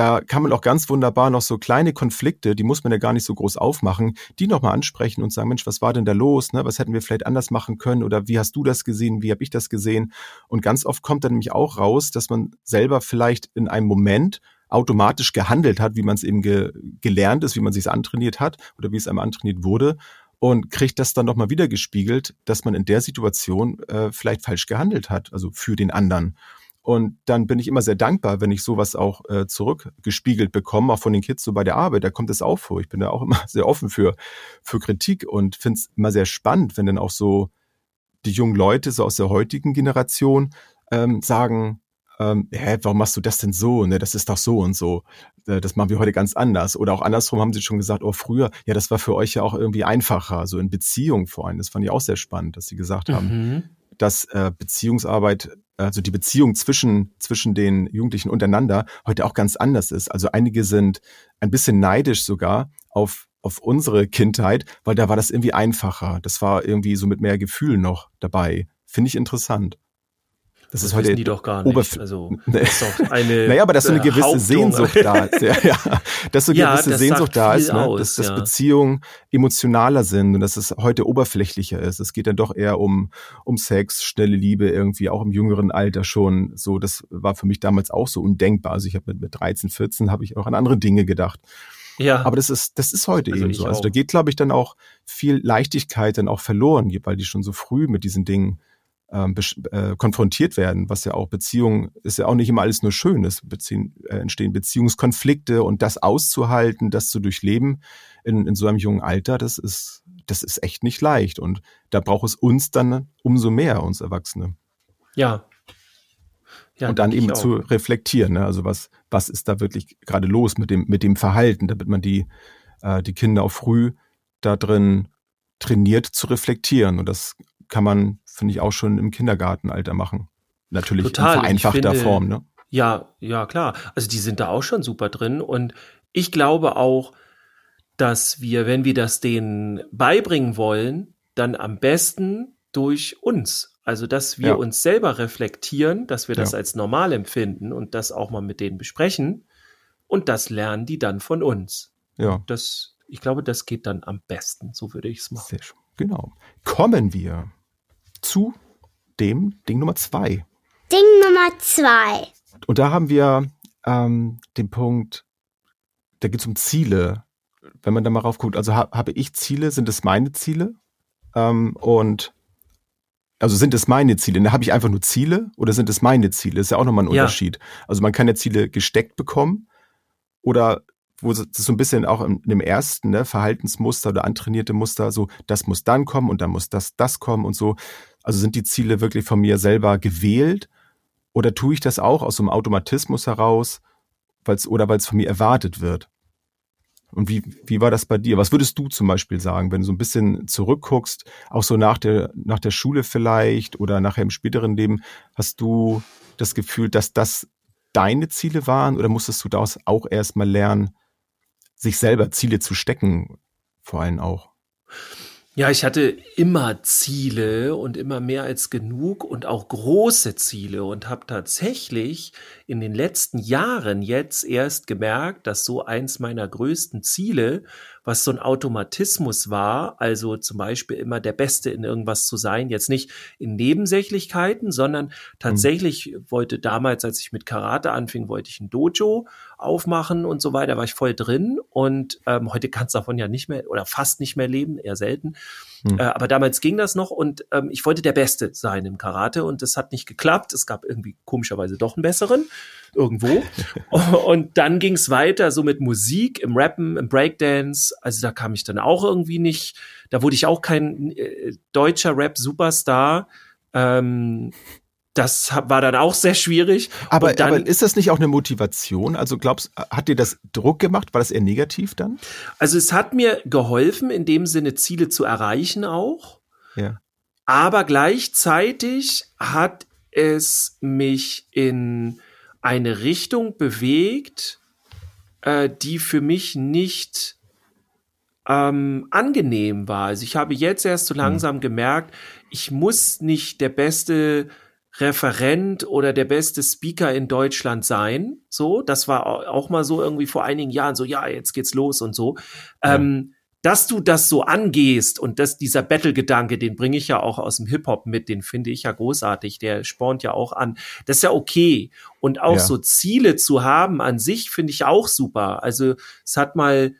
Da kann man auch ganz wunderbar noch so kleine Konflikte, die muss man ja gar nicht so groß aufmachen, die nochmal ansprechen und sagen, Mensch, was war denn da los? Ne? Was hätten wir vielleicht anders machen können? Oder wie hast du das gesehen? Wie habe ich das gesehen? Und ganz oft kommt dann nämlich auch raus, dass man selber vielleicht in einem Moment automatisch gehandelt hat, wie man es eben ge gelernt ist, wie man sich antrainiert hat oder wie es einem antrainiert wurde und kriegt das dann nochmal wieder gespiegelt, dass man in der Situation äh, vielleicht falsch gehandelt hat, also für den anderen. Und dann bin ich immer sehr dankbar, wenn ich sowas auch äh, zurückgespiegelt bekomme, auch von den Kids so bei der Arbeit. Da kommt es auch vor. Ich bin da auch immer sehr offen für, für Kritik und finde es immer sehr spannend, wenn dann auch so die jungen Leute so aus der heutigen Generation ähm, sagen, ähm, hä, warum machst du das denn so? Ne, das ist doch so und so. Äh, das machen wir heute ganz anders. Oder auch andersrum haben sie schon gesagt, oh, früher, ja, das war für euch ja auch irgendwie einfacher, so in Beziehung vor allem. Das fand ich auch sehr spannend, dass sie gesagt haben, mhm. Dass äh, Beziehungsarbeit also die Beziehung zwischen, zwischen den Jugendlichen untereinander heute auch ganz anders ist. Also einige sind ein bisschen neidisch sogar auf, auf unsere Kindheit, weil da war das irgendwie einfacher. Das war irgendwie so mit mehr Gefühl noch dabei. Finde ich interessant. Das, das ist heute die doch gar nicht. Also ist doch eine naja, aber dass so eine gewisse Sehnsucht da ist. Ja, ja. Dass so eine ja, gewisse Sehnsucht da ist, ne? dass, dass ja. Beziehungen emotionaler sind und dass es heute oberflächlicher ist. Es geht dann doch eher um, um Sex, schnelle Liebe irgendwie, auch im jüngeren Alter schon. So, das war für mich damals auch so undenkbar. Also ich habe mit, mit 13, 14 habe ich auch an andere Dinge gedacht. Ja. Aber das ist, das ist heute also eben so. Also da geht, glaube ich, dann auch viel Leichtigkeit dann auch verloren, weil die schon so früh mit diesen Dingen ähm, äh, konfrontiert werden, was ja auch Beziehungen ist ja auch nicht immer alles nur schön. Es beziehen, äh, entstehen Beziehungskonflikte und das auszuhalten, das zu durchleben in, in so einem jungen Alter, das ist, das ist echt nicht leicht. Und da braucht es uns dann umso mehr, uns Erwachsene. Ja. ja und dann eben zu reflektieren, ne? also was, was ist da wirklich gerade los mit dem, mit dem Verhalten, damit man die, äh, die Kinder auch früh da drin trainiert zu reflektieren. Und das kann man, finde ich, auch schon im Kindergartenalter machen. Natürlich Total. in vereinfachter finde, Form, ne? Ja, ja, klar. Also die sind da auch schon super drin und ich glaube auch, dass wir, wenn wir das denen beibringen wollen, dann am besten durch uns. Also, dass wir Ja. uns selber reflektieren, dass wir das Ja. als normal empfinden und das auch mal mit denen besprechen. Und das lernen die dann von uns. Ja, Das, ich glaube, das geht dann am besten. So würde ich es machen. sehr schön. Genau. Kommen wir zu dem Ding Nummer zwei. Ding Nummer zwei. Und da haben wir ähm, den Punkt, da geht es um Ziele. Wenn man da mal raufguckt, also ha habe ich Ziele, sind es meine Ziele? Ähm, und also sind es meine Ziele? Da habe ich einfach nur Ziele oder sind es meine Ziele? ist ja auch nochmal ein Ja. Unterschied. Also man kann ja Ziele gesteckt bekommen oder wo es so ein bisschen auch in dem ersten ne, Verhaltensmuster oder antrainierte Muster, so das muss dann kommen und dann muss das, das kommen und so. Also sind die Ziele wirklich von mir selber gewählt oder tue ich das auch aus so einem Automatismus heraus, weil's, oder weil es von mir erwartet wird? Und wie, wie war das bei dir? Was würdest du zum Beispiel sagen, wenn du so ein bisschen zurückguckst, auch so nach der, nach der Schule vielleicht oder nachher im späteren Leben, hast du das Gefühl, dass das deine Ziele waren oder musstest du daraus auch erstmal lernen, sich selber Ziele zu stecken, vor allem auch? Ja, ich hatte immer Ziele und immer mehr als genug und auch große Ziele und habe tatsächlich in den letzten Jahren jetzt erst gemerkt, dass so eins meiner größten Ziele, was so ein Automatismus war, also zum Beispiel immer der Beste in irgendwas zu sein, jetzt nicht in Nebensächlichkeiten, sondern tatsächlich wollte damals, als ich mit Karate anfing, wollte ich ein Dojo aufmachen und so weiter, war ich voll drin und ähm, heute kannst davon ja nicht mehr oder fast nicht mehr leben, eher selten. Hm. Äh, aber damals ging das noch und ähm, ich wollte der Beste sein im Karate und das hat nicht geklappt. Es gab irgendwie komischerweise doch einen besseren irgendwo. und dann ging es weiter so mit Musik, im Rappen, im Breakdance. Also da kam ich dann auch irgendwie nicht, da wurde ich auch kein äh, deutscher Rap-Superstar. Ähm, das war dann auch sehr schwierig. Aber, dann, aber ist das nicht auch eine Motivation? Also glaubst, hat dir das Druck gemacht? War das eher negativ dann? Also es hat mir geholfen, in dem Sinne Ziele zu erreichen auch. Ja. Aber gleichzeitig hat es mich in eine Richtung bewegt, äh, die für mich nicht ähm, angenehm war. Also ich habe jetzt erst so langsam gemerkt, ich muss nicht der beste Referent oder der beste Speaker in Deutschland sein. So, das war au- auch mal so irgendwie vor einigen Jahren so, ja, jetzt geht's los und so. Ja. Ähm, dass du das so angehst und dass dieser Battle-Gedanke, den bringe ich ja auch aus dem Hip-Hop mit, den finde ich ja großartig, der spornt ja auch an. Das ist ja okay. Und auch Ja. so Ziele zu haben an sich finde ich auch super. Also es hat mal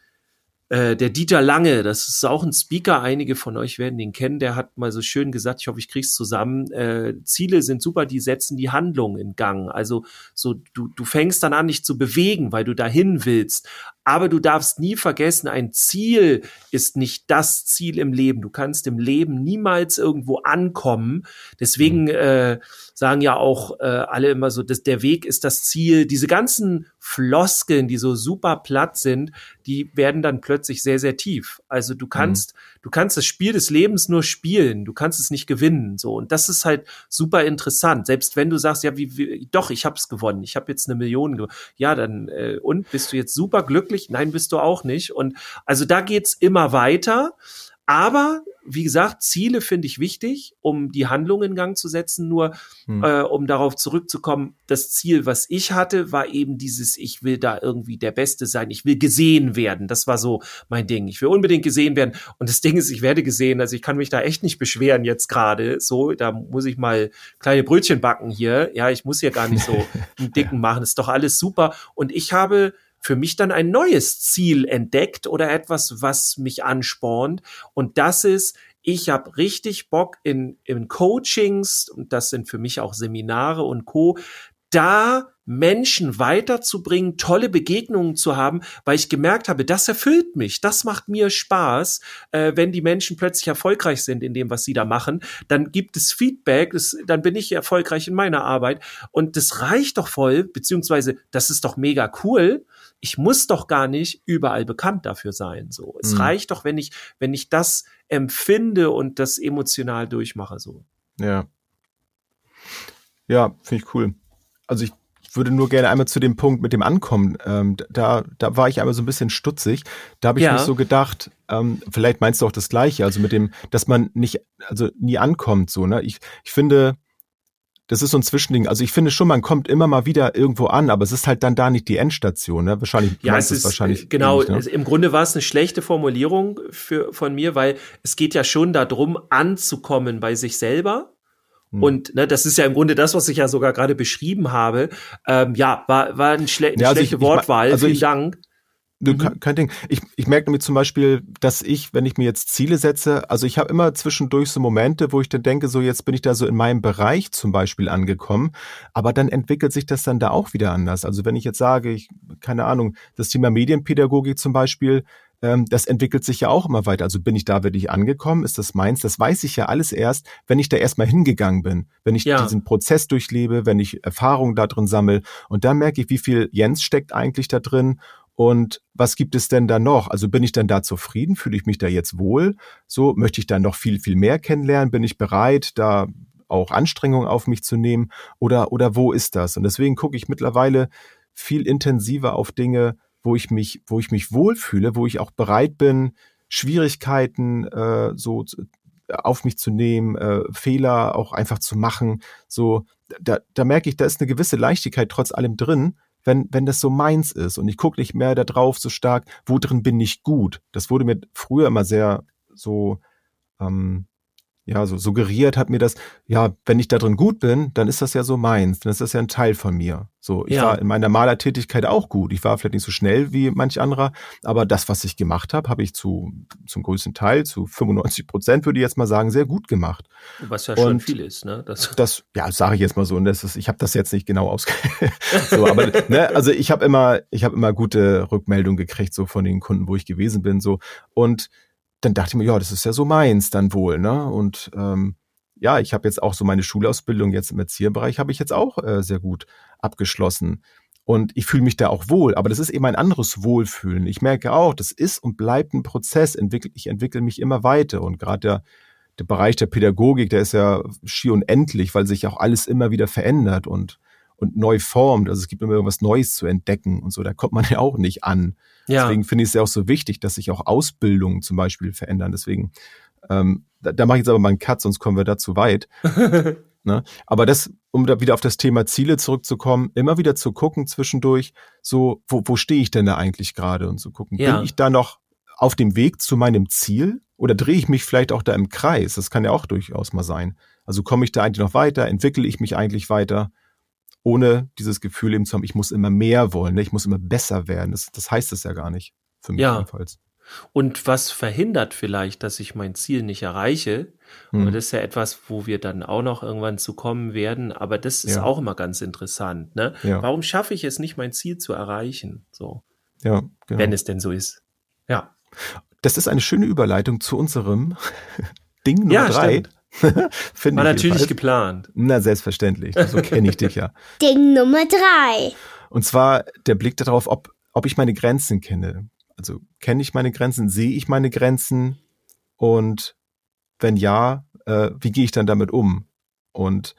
äh, der Dieter Lange, das ist auch ein Speaker, einige von euch werden den kennen, der hat mal so schön gesagt, ich hoffe, ich krieg's zusammen, äh, Ziele sind super, die setzen die Handlung in Gang. Also so, du, du fängst dann an, dich zu bewegen, weil du dahin willst. Aber du darfst nie vergessen, ein Ziel ist nicht das Ziel im Leben. Du kannst im Leben niemals irgendwo ankommen. Deswegen äh, sagen ja auch äh, alle immer so, dass der Weg ist das Ziel. Diese ganzen Floskeln, die so super platt sind, die werden dann plötzlich sehr, sehr tief. Also du kannst, du kannst das Spiel des Lebens nur spielen. Du kannst es nicht gewinnen. So und das ist halt super interessant. Selbst wenn du sagst, ja, wie, wie doch, ich habe es gewonnen. Ich habe jetzt eine Million gewonnen. Ja, dann äh, und bist du jetzt super glücklich? Nein, bist du auch nicht. Und also da geht's immer weiter. Aber wie gesagt, Ziele finde ich wichtig, um die Handlung in Gang zu setzen. Nur Hm. äh, um darauf zurückzukommen, das Ziel, was ich hatte, war eben dieses, ich will da irgendwie der Beste sein, ich will gesehen werden. Das war so mein Ding. Ich will unbedingt gesehen werden. Und das Ding ist, ich werde gesehen. Also ich kann mich da echt nicht beschweren jetzt gerade. So, da muss ich mal kleine Brötchen backen hier. Ja, ich muss hier gar nicht so einen dicken machen. Ist doch alles super. Und ich habe für mich dann ein neues Ziel entdeckt oder etwas, was mich anspornt. Und das ist, ich habe richtig Bock in, in Coachings, und das sind für mich auch Seminare und Co., da Menschen weiterzubringen, tolle Begegnungen zu haben, weil ich gemerkt habe, das erfüllt mich, das macht mir Spaß, äh, wenn die Menschen plötzlich erfolgreich sind in dem, was sie da machen, dann gibt es Feedback, das, dann bin ich erfolgreich in meiner Arbeit und das reicht doch voll, beziehungsweise das ist doch mega cool. Ich muss doch gar nicht überall bekannt dafür sein. So, es Mhm. reicht doch, wenn ich, wenn ich das empfinde und das emotional durchmache. So. Ja. Ja, finde ich cool. Also ich würde nur gerne einmal zu dem Punkt mit dem Ankommen. Ähm, da, da war ich einmal so ein bisschen stutzig. Da habe ich ja. mich so gedacht, ähm, vielleicht meinst du auch das Gleiche, also mit dem, dass man nicht, also nie ankommt, so, ne? Ich, ich finde, das ist so ein Zwischending. Also ich finde schon, man kommt immer mal wieder irgendwo an, aber es ist halt dann da nicht die Endstation. Ne? Wahrscheinlich. Ja, es ist wahrscheinlich genau. Ne? Im Grunde war es eine schlechte Formulierung für von mir, weil es geht ja schon darum, anzukommen bei sich selber. Hm. Und ne, das ist ja im Grunde das, was ich ja sogar gerade beschrieben habe. Ähm, ja, war, war ein schle eine ja, also schlechte ich, Wortwahl. also Vielen ich, Dank. Du, mhm. Kein Ding. Ich, ich merke nämlich zum Beispiel, dass ich, wenn ich mir jetzt Ziele setze, also ich habe immer zwischendurch so Momente, wo ich dann denke, so jetzt bin ich da so in meinem Bereich zum Beispiel angekommen, aber dann entwickelt sich das dann da auch wieder anders. Also wenn ich jetzt sage, ich, keine Ahnung, das Thema Medienpädagogik zum Beispiel, ähm, das entwickelt sich ja auch immer weiter. Also bin ich da wirklich angekommen? Ist das meins? Das weiß ich ja alles erst, wenn ich da erstmal hingegangen bin, wenn ich ja. diesen Prozess durchlebe, wenn ich Erfahrungen da drin sammle. Und dann merke ich, wie viel Jens steckt eigentlich da drin und was gibt es denn da noch? Also bin ich dann da zufrieden? Fühle ich mich da jetzt wohl? So möchte ich dann noch viel, viel mehr kennenlernen? Bin ich bereit, da auch Anstrengungen auf mich zu nehmen? Oder, oder wo ist das? Und deswegen gucke ich mittlerweile viel intensiver auf Dinge, wo ich mich, wo ich mich wohlfühle, wo ich auch bereit bin, Schwierigkeiten äh, so auf mich zu nehmen, äh, Fehler auch einfach zu machen. So, da, da merke ich, da ist eine gewisse Leichtigkeit trotz allem drin, wenn, wenn das so meins ist und ich gucke nicht mehr darauf so stark, wo drin bin ich gut. Das wurde mir früher immer sehr so ähm, ja, so suggeriert hat mir das, ja, wenn ich da drin gut bin, dann ist das ja so meins, dann ist das ja ein Teil von mir. So, ich ja. war in meiner Malertätigkeit auch gut. Ich war vielleicht nicht so schnell wie manch anderer, aber das, was ich gemacht habe, habe ich zu zum größten Teil, zu 95 Prozent würde ich jetzt mal sagen, sehr gut gemacht. Was ja schon viel ist, ne? Das, das ja, sage ich jetzt mal so. Und das ist, ich habe das jetzt nicht genau aus. so, aber ne, also ich habe immer, ich habe immer gute Rückmeldungen gekriegt so von den Kunden, wo ich gewesen bin, so und dann dachte ich mir, ja, das ist ja so meins dann wohl, ne? Und ähm, ja, ich habe jetzt auch so meine Schulausbildung jetzt im Erzieherbereich habe ich jetzt auch äh, sehr gut abgeschlossen. Und ich fühle mich da auch wohl, aber das ist eben ein anderes Wohlfühlen. Ich merke auch, das ist und bleibt ein Prozess. Ich entwickle mich immer weiter. Und gerade der, der Bereich der Pädagogik, der ist ja schier unendlich, weil sich auch alles immer wieder verändert und, und neu formt. Also es gibt immer irgendwas Neues zu entdecken und so. Da kommt man ja auch nicht an. Ja. Deswegen finde ich es ja auch so wichtig, dass sich auch Ausbildungen zum Beispiel verändern. Deswegen, ähm, da, da mache ich jetzt aber mal einen Cut, sonst kommen wir da zu weit. ne? Aber das, um da wieder auf das Thema Ziele zurückzukommen, immer wieder zu gucken zwischendurch, so, wo, wo stehe ich denn da eigentlich gerade und zu gucken, ja. bin ich da noch auf dem Weg zu meinem Ziel oder drehe ich mich vielleicht auch da im Kreis? Das kann ja auch durchaus mal sein. Also komme ich da eigentlich noch weiter? Entwickle ich mich eigentlich weiter? Ohne dieses Gefühl eben zu haben, ich muss immer mehr wollen, ne? ich muss immer besser werden. Das, das heißt es ja gar nicht, für mich ja. jedenfalls. Und was verhindert vielleicht, dass ich mein Ziel nicht erreiche? Hm. Und das ist ja etwas, wo wir dann auch noch irgendwann zu kommen werden. Aber das ist ja. auch immer ganz interessant. Ne? Ja. Warum schaffe ich es nicht, mein Ziel zu erreichen? So. Ja, genau. Wenn es denn so ist. Ja. Das ist eine schöne Überleitung zu unserem Ding Nummer ja, drei. Stimmt. War natürlich geplant. Na, selbstverständlich. So kenne ich dich ja. Ding Nummer drei. Und zwar der Blick darauf, ob, ob ich meine Grenzen kenne. Also kenne ich meine Grenzen, sehe ich meine Grenzen und wenn ja, äh, wie gehe ich dann damit um? Und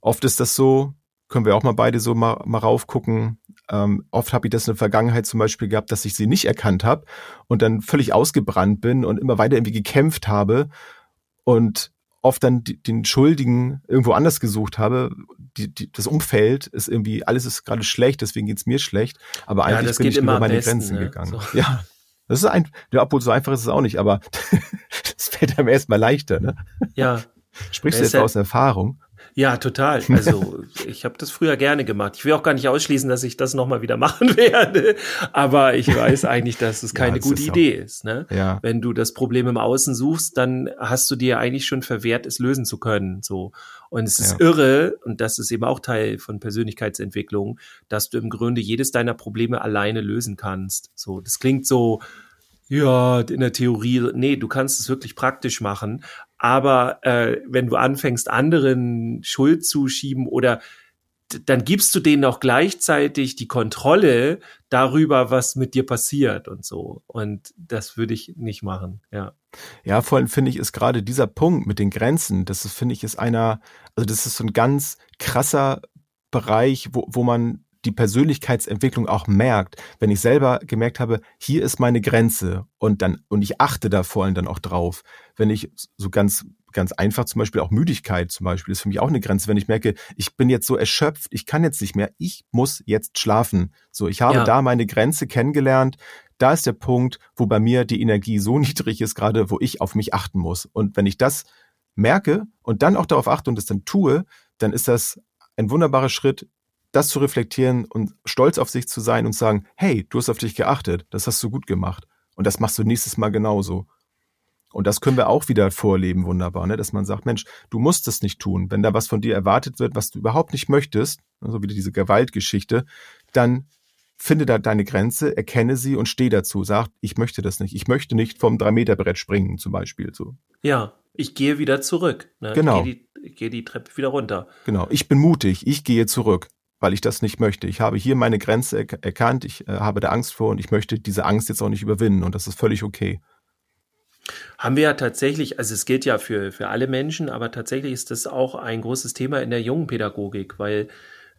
oft ist das so, können wir auch mal beide so mal, mal raufgucken. Ähm, oft habe ich das in der Vergangenheit zum Beispiel gehabt, dass ich sie nicht erkannt habe und dann völlig ausgebrannt bin und immer weiter irgendwie gekämpft habe und oft dann die, den Schuldigen irgendwo anders gesucht habe. Die, die, das Umfeld ist irgendwie, alles ist gerade schlecht, deswegen geht's mir schlecht. Aber eigentlich ja, bin ich über meine besten, Grenzen ne? gegangen. So. Ja. Das ist ein, ja, obwohl so einfach ist es auch nicht, aber das fällt einem erstmal leichter, ne? Ja. Sprichst du jetzt aus Erfahrung? Ja, total. Also ich habe das früher gerne gemacht. Ich will auch gar nicht ausschließen, dass ich das nochmal wieder machen werde. Aber ich weiß eigentlich, dass es keine ja, gute ist Idee auch. ist. Ne? Ja. Wenn du das Problem im Außen suchst, dann hast du dir eigentlich schon verwehrt, es lösen zu können. So. Und es ist ja. irre, und das ist eben auch Teil von Persönlichkeitsentwicklung, dass du im Grunde jedes deiner Probleme alleine lösen kannst. So, das klingt so, ja, in der Theorie, nee, du kannst es wirklich praktisch machen. Aber äh, wenn du anfängst, anderen Schuld zu schieben oder dann gibst du denen auch gleichzeitig die Kontrolle darüber, was mit dir passiert und so. Und das würde ich nicht machen, ja. Ja, vor allem finde ich, ist gerade dieser Punkt mit den Grenzen, das finde ich, ist einer, also das ist so ein ganz krasser Bereich, wo, wo man die Persönlichkeitsentwicklung auch merkt, wenn ich selber gemerkt habe, hier ist meine Grenze und dann, und ich achte da vor allem dann auch drauf. Wenn ich so ganz, ganz einfach zum Beispiel auch Müdigkeit zum Beispiel ist für mich auch eine Grenze, wenn ich merke, ich bin jetzt so erschöpft, ich kann jetzt nicht mehr, ich muss jetzt schlafen. So, ich habe ja. da meine Grenze kennengelernt. Da ist der Punkt, wo bei mir die Energie so niedrig ist, gerade wo ich auf mich achten muss. Und wenn ich das merke und dann auch darauf achte und das dann tue, dann ist das ein wunderbarer Schritt, das zu reflektieren und stolz auf sich zu sein und sagen, hey, du hast auf dich geachtet, das hast du gut gemacht. Und das machst du nächstes Mal genauso. Und das können wir auch wieder vorleben, wunderbar, ne? dass man sagt, Mensch, du musst es nicht tun. Wenn da was von dir erwartet wird, was du überhaupt nicht möchtest, also wieder diese Gewaltgeschichte, dann finde da deine Grenze, erkenne sie und steh dazu. Sag, ich möchte das nicht. Ich möchte nicht vom Drei-Meter-Brett springen, zum Beispiel. So. Ja, ich gehe wieder zurück. Ne? Genau. Ich gehe, die, ich gehe die Treppe wieder runter. Genau. Ich bin mutig. Ich gehe zurück, weil ich das nicht möchte. Ich habe hier meine Grenze er erkannt. Ich äh, habe da Angst vor und ich möchte diese Angst jetzt auch nicht überwinden. Und das ist völlig okay. Haben wir ja tatsächlich, also es gilt ja für, für alle Menschen, aber tatsächlich ist das auch ein großes Thema in der jungen Pädagogik, weil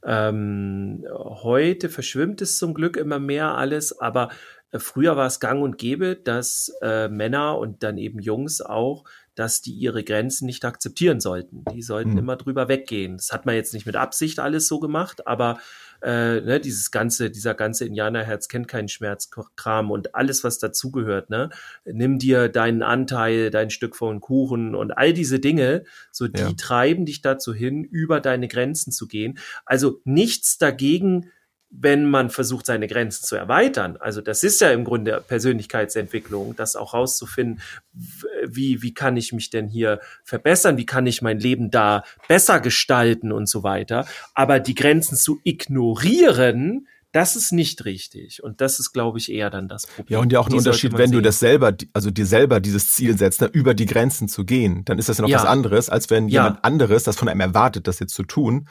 ähm, heute verschwimmt es zum Glück immer mehr alles, aber äh, früher war es gang und gäbe, dass äh, Männer und dann eben Jungs auch dass die ihre Grenzen nicht akzeptieren sollten. Die sollten mhm. immer drüber weggehen. Das hat man jetzt nicht mit Absicht alles so gemacht, aber äh, ne, dieses ganze, dieser ganze Indianerherz kennt keinen Schmerzkram und alles, was dazugehört. Ne? Nimm dir deinen Anteil, dein Stück von Kuchen und all diese Dinge, so die ja. treiben dich dazu hin, über deine Grenzen zu gehen. Also nichts dagegen, wenn man versucht, seine Grenzen zu erweitern. Also das ist ja im Grunde Persönlichkeitsentwicklung, das auch rauszufinden, wie, wie kann ich mich denn hier verbessern, wie kann ich mein Leben da besser gestalten und so weiter. Aber die Grenzen zu ignorieren, das ist nicht richtig. Und das ist, glaube ich, eher dann das Problem. Ja, und ja auch ein die Unterschied, wenn sehen. du das selber, also dir selber dieses Ziel setzt, ne, über die Grenzen zu gehen, dann ist das ja noch ja. was anderes, als wenn ja. jemand anderes das von einem erwartet, das jetzt zu tun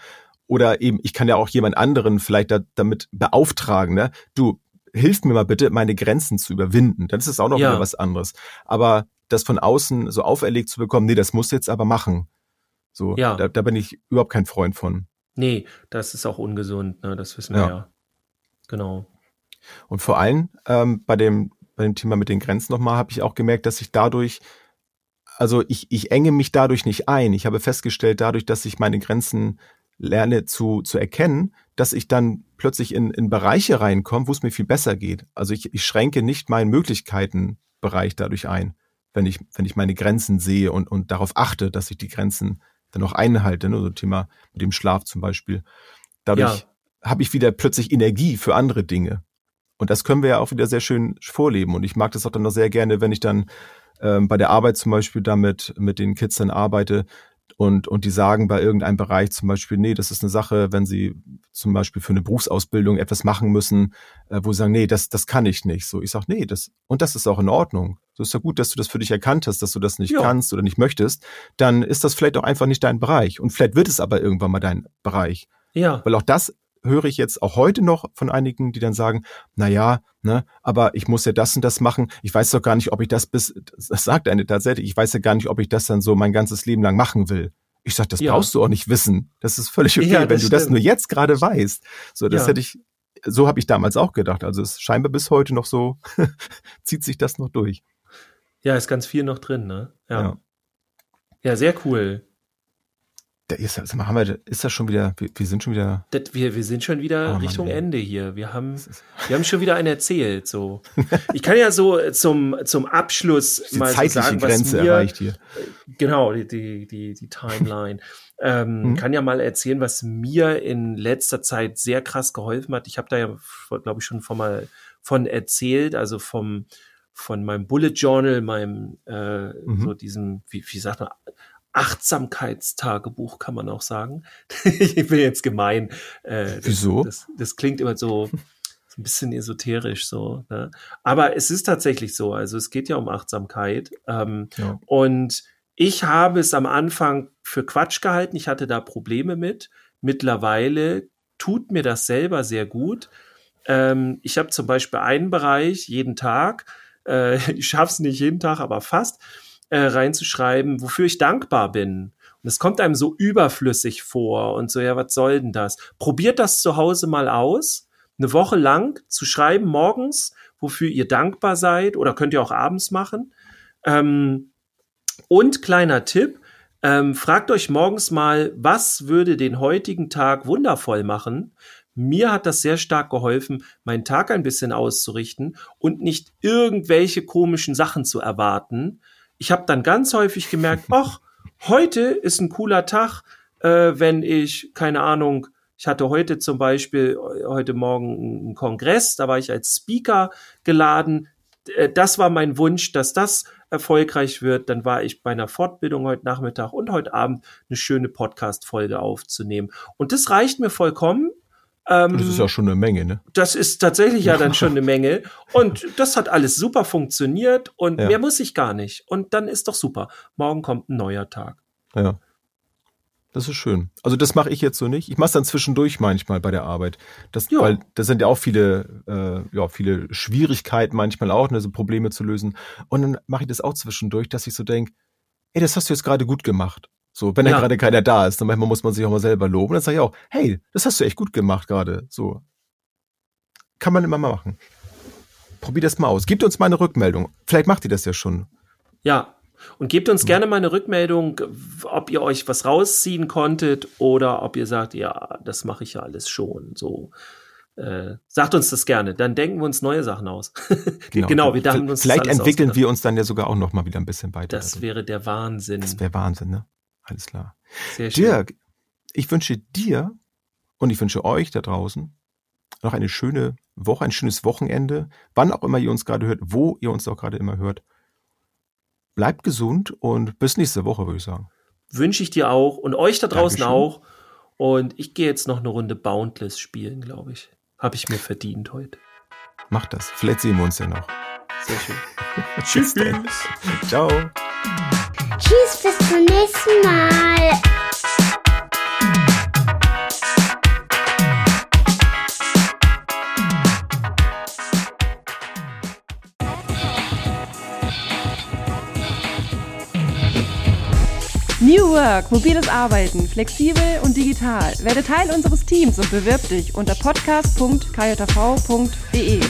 oder eben, ich kann ja auch jemand anderen vielleicht da, damit beauftragen, ne? Du, hilf mir mal bitte, meine Grenzen zu überwinden. Dann ist es auch noch ja. was anderes. Aber das von außen so auferlegt zu bekommen, nee, das muss jetzt aber machen. So, ja. da, da bin ich überhaupt kein Freund von. Nee, das ist auch ungesund, ne? Das wissen wir ja. ja. Genau. Und vor allem ähm, bei dem bei dem Thema mit den Grenzen nochmal habe ich auch gemerkt, dass ich dadurch also ich, ich enge mich dadurch nicht ein. Ich habe festgestellt, dadurch, dass ich meine Grenzen lerne zu, zu erkennen, dass ich dann plötzlich in, in Bereiche reinkomme, wo es mir viel besser geht. Also ich, ich schränke nicht meinen Möglichkeitenbereich dadurch ein, wenn ich, wenn ich meine Grenzen sehe und, und darauf achte, dass ich die Grenzen dann auch einhalte. Ne? So Thema mit dem Schlaf zum Beispiel. Dadurch ja. habe ich wieder plötzlich Energie für andere Dinge. Und das können wir ja auch wieder sehr schön vorleben. Und ich mag das auch dann noch sehr gerne, wenn ich dann ähm, bei der Arbeit zum Beispiel damit mit den Kids dann arbeite, und, und die sagen bei irgendeinem Bereich zum Beispiel, nee, das ist eine Sache, wenn sie zum Beispiel für eine Berufsausbildung etwas machen müssen, äh, wo sie sagen, nee, das, das kann ich nicht. So, ich sage, nee, das, und das ist auch in Ordnung. So ist ja gut, dass du das für dich erkannt hast, dass du das nicht ja. kannst oder nicht möchtest. Dann ist das vielleicht auch einfach nicht dein Bereich. Und vielleicht wird es aber irgendwann mal dein Bereich. Ja. Weil auch das höre ich jetzt auch heute noch von einigen, die dann sagen, na ja, ne, aber ich muss ja das und das machen. Ich weiß doch gar nicht, ob ich das bis, das sagt eine tatsächlich, ich weiß ja gar nicht, ob ich das dann so mein ganzes Leben lang machen will. Ich sag, das ja. brauchst du auch nicht wissen. Das ist völlig okay, ja, wenn du stimmt. das nur jetzt gerade weißt. So, das ja. hätte ich, so habe ich damals auch gedacht. Also es scheinbar bis heute noch so, zieht sich das noch durch. Ja, ist ganz viel noch drin, ne? Ja. Ja, sehr cool. Da ist, sag mal, haben wir, ist das schon wieder, wir, wir sind schon wieder. Das, wir, wir sind schon wieder oh, Richtung Mann, Ende hier. Wir haben, wir haben schon wieder einen erzählt, so. Ich kann ja so zum, zum Abschluss die mal so sagen, Grenze was mir, erreicht hier. Genau, die, die, die, die Timeline. ähm, mhm. Kann ja mal erzählen, was mir in letzter Zeit sehr krass geholfen hat. Ich habe da ja, glaube ich, schon von mal von erzählt, also vom, von meinem Bullet Journal, meinem, äh, mhm. so diesem, wie, wie sagt man, Achtsamkeitstagebuch, kann man auch sagen. ich bin jetzt gemein. Äh, Wieso? Das, das, klingt immer so, so ein bisschen esoterisch so. Ne? Aber es ist tatsächlich so. Also es geht ja um Achtsamkeit. Ähm, ja. Und ich habe es am Anfang für Quatsch gehalten. Ich hatte da Probleme mit. Mittlerweile tut mir das selber sehr gut. Ähm, ich habe zum Beispiel einen Bereich jeden Tag. Äh, ich schaffe es nicht jeden Tag, aber fast äh, reinzuschreiben, wofür ich dankbar bin. Und es kommt einem so überflüssig vor und so, ja, was soll denn das? Probiert das zu Hause mal aus, eine Woche lang zu schreiben morgens, wofür ihr dankbar seid oder könnt ihr auch abends machen. Ähm, und kleiner Tipp, ähm, fragt euch morgens mal, was würde den heutigen Tag wundervoll machen? Mir hat das sehr stark geholfen, meinen Tag ein bisschen auszurichten und nicht irgendwelche komischen Sachen zu erwarten. Ich habe dann ganz häufig gemerkt, ach, heute ist ein cooler Tag, äh, wenn ich, keine Ahnung, ich hatte heute zum Beispiel, heute Morgen einen Kongress, da war ich als Speaker geladen. Äh, das war mein Wunsch, dass das erfolgreich wird, dann war ich bei einer Fortbildung heute Nachmittag und heute Abend eine schöne Podcast-Folge aufzunehmen. Und das reicht mir vollkommen. Ähm, das ist ja schon eine Menge, ne? Das ist tatsächlich ja dann schon eine Menge. Und das hat alles super funktioniert und ja. mehr muss ich gar nicht. Und dann ist doch super. Morgen kommt ein neuer Tag. Ja. Das ist schön. Also das mache ich jetzt so nicht. Ich mache es dann zwischendurch manchmal bei der Arbeit. Das, ja. Weil da sind ja auch viele, äh, ja, viele Schwierigkeiten manchmal auch, ne, so Probleme zu lösen. Und dann mache ich das auch zwischendurch, dass ich so denke, ey, das hast du jetzt gerade gut gemacht. So, wenn ja. dann gerade keiner da ist, dann manchmal muss man sich auch mal selber loben. Dann sage ich auch, hey, das hast du echt gut gemacht gerade. So. Kann man immer mal machen. Probier das mal aus. Gebt uns mal eine Rückmeldung. Vielleicht macht ihr das ja schon. Ja, und gebt uns gerne mal eine Rückmeldung, ob ihr euch was rausziehen konntet oder ob ihr sagt, ja, das mache ich ja alles schon. So. Äh, sagt uns das gerne, dann denken wir uns neue Sachen aus. genau, genau wir dachten uns Vielleicht entwickeln wir uns dann ja sogar auch noch mal wieder ein bisschen weiter. Das wäre der Wahnsinn. Das wäre Wahnsinn, ne? Alles klar. Sehr schön. Dirk, ich wünsche dir und ich wünsche euch da draußen noch eine schöne Woche, ein schönes Wochenende, wann auch immer ihr uns gerade hört, wo ihr uns auch gerade immer hört. Bleibt gesund und bis nächste Woche, würde ich sagen. Wünsche ich dir auch und euch da draußen Dankeschön. auch. Und ich gehe jetzt noch eine Runde Boundless spielen, glaube ich. Habe ich mir verdient heute. Macht das. Vielleicht sehen wir uns ja noch. Sehr schön. Tschüss. Ciao. Tschüss, bis zum nächsten Mal. New Work, mobiles Arbeiten, flexibel und digital. Werde Teil unseres Teams und bewirb dich unter podcast.kjv.de.